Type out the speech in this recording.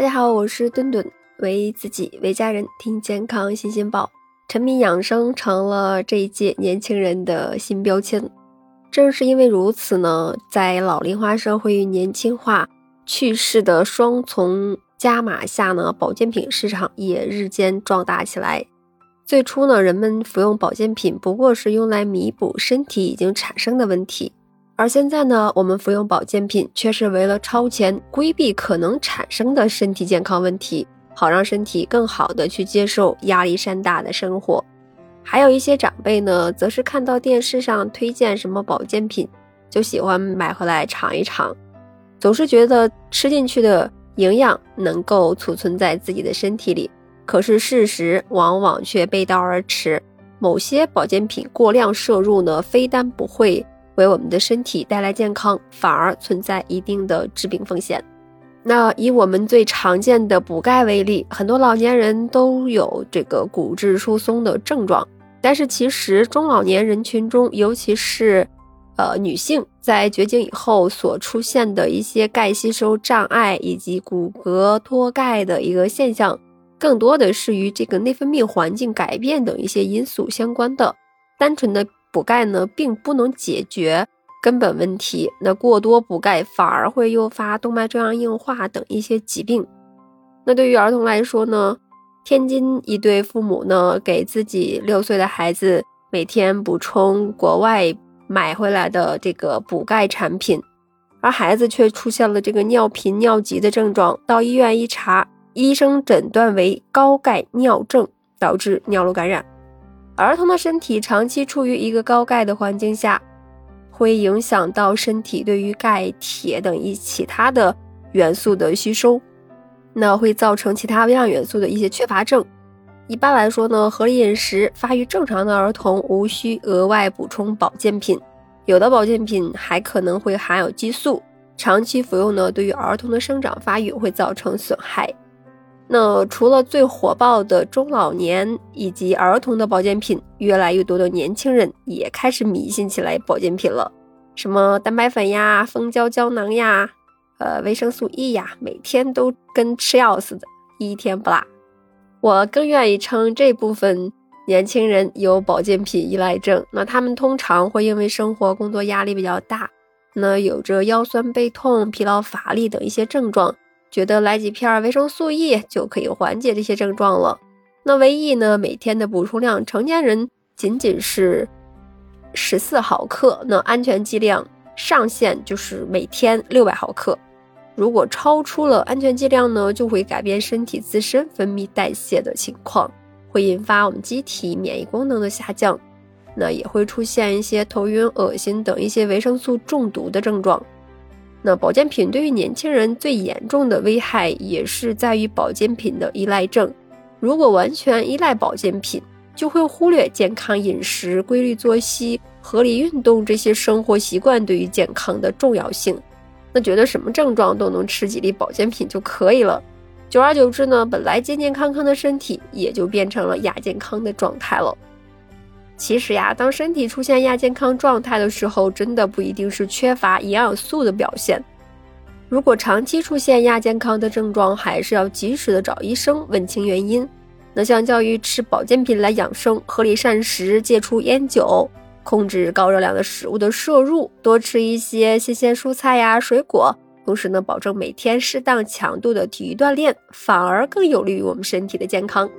大家好，我是墩墩，为自己为家人听健康新鲜报。沉迷养生成了这一届年轻人的新标签。正是因为如此呢，在老龄化社会与年轻化趋势的双重加码下呢，保健品市场也日渐壮大起来。最初呢，人们服用保健品不过是用来弥补身体已经产生的问题。而现在呢，我们服用保健品却是为了超前规避可能产生的身体健康问题，好让身体更好的去接受压力山大的生活。还有一些长辈呢，则是看到电视上推荐什么保健品，就喜欢买回来尝一尝，总是觉得吃进去的营养能够储存在自己的身体里。可是事实往往却背道而驰，某些保健品过量摄入呢，非但不会。为我们的身体带来健康，反而存在一定的致病风险。那以我们最常见的补钙为例，很多老年人都有这个骨质疏松的症状。但是其实中老年人群中，尤其是呃女性，在绝经以后所出现的一些钙吸收障碍以及骨骼脱钙的一个现象，更多的是与这个内分泌环境改变等一些因素相关的。单纯的。补钙呢，并不能解决根本问题。那过多补钙反而会诱发动脉粥样硬化等一些疾病。那对于儿童来说呢，天津一对父母呢，给自己六岁的孩子每天补充国外买回来的这个补钙产品，而孩子却出现了这个尿频尿急的症状。到医院一查，医生诊断为高钙尿症，导致尿路感染。儿童的身体长期处于一个高钙的环境下，会影响到身体对于钙、铁等一其他的元素的吸收，那会造成其他微量元素的一些缺乏症。一般来说呢，合理饮食、发育正常的儿童无需额外补充保健品，有的保健品还可能会含有激素，长期服用呢，对于儿童的生长发育会造成损害。那除了最火爆的中老年以及儿童的保健品，越来越多的年轻人也开始迷信起来保健品了，什么蛋白粉呀、蜂胶胶囊呀、呃维生素 E 呀，每天都跟吃药似的，一天不落。我更愿意称这部分年轻人有保健品依赖症。那他们通常会因为生活工作压力比较大，那有着腰酸背痛、疲劳乏力等一些症状。觉得来几片维生素 E 就可以缓解这些症状了。那维 E 呢？每天的补充量，成年人仅仅是十四毫克，那安全剂量上限就是每天六百毫克。如果超出了安全剂量呢，就会改变身体自身分泌代谢的情况，会引发我们机体免疫功能的下降，那也会出现一些头晕、恶心等一些维生素中毒的症状。那保健品对于年轻人最严重的危害，也是在于保健品的依赖症。如果完全依赖保健品，就会忽略健康饮食、规律作息、合理运动这些生活习惯对于健康的重要性。那觉得什么症状都能吃几粒保健品就可以了，久而久之呢，本来健健康康的身体也就变成了亚健康的状态了。其实呀，当身体出现亚健康状态的时候，真的不一定是缺乏营养素的表现。如果长期出现亚健康的症状，还是要及时的找医生问清原因。那相较于吃保健品来养生，合理膳食，戒除烟酒，控制高热量的食物的摄入，多吃一些新鲜蔬菜呀、水果，同时呢，保证每天适当强度的体育锻炼，反而更有利于我们身体的健康。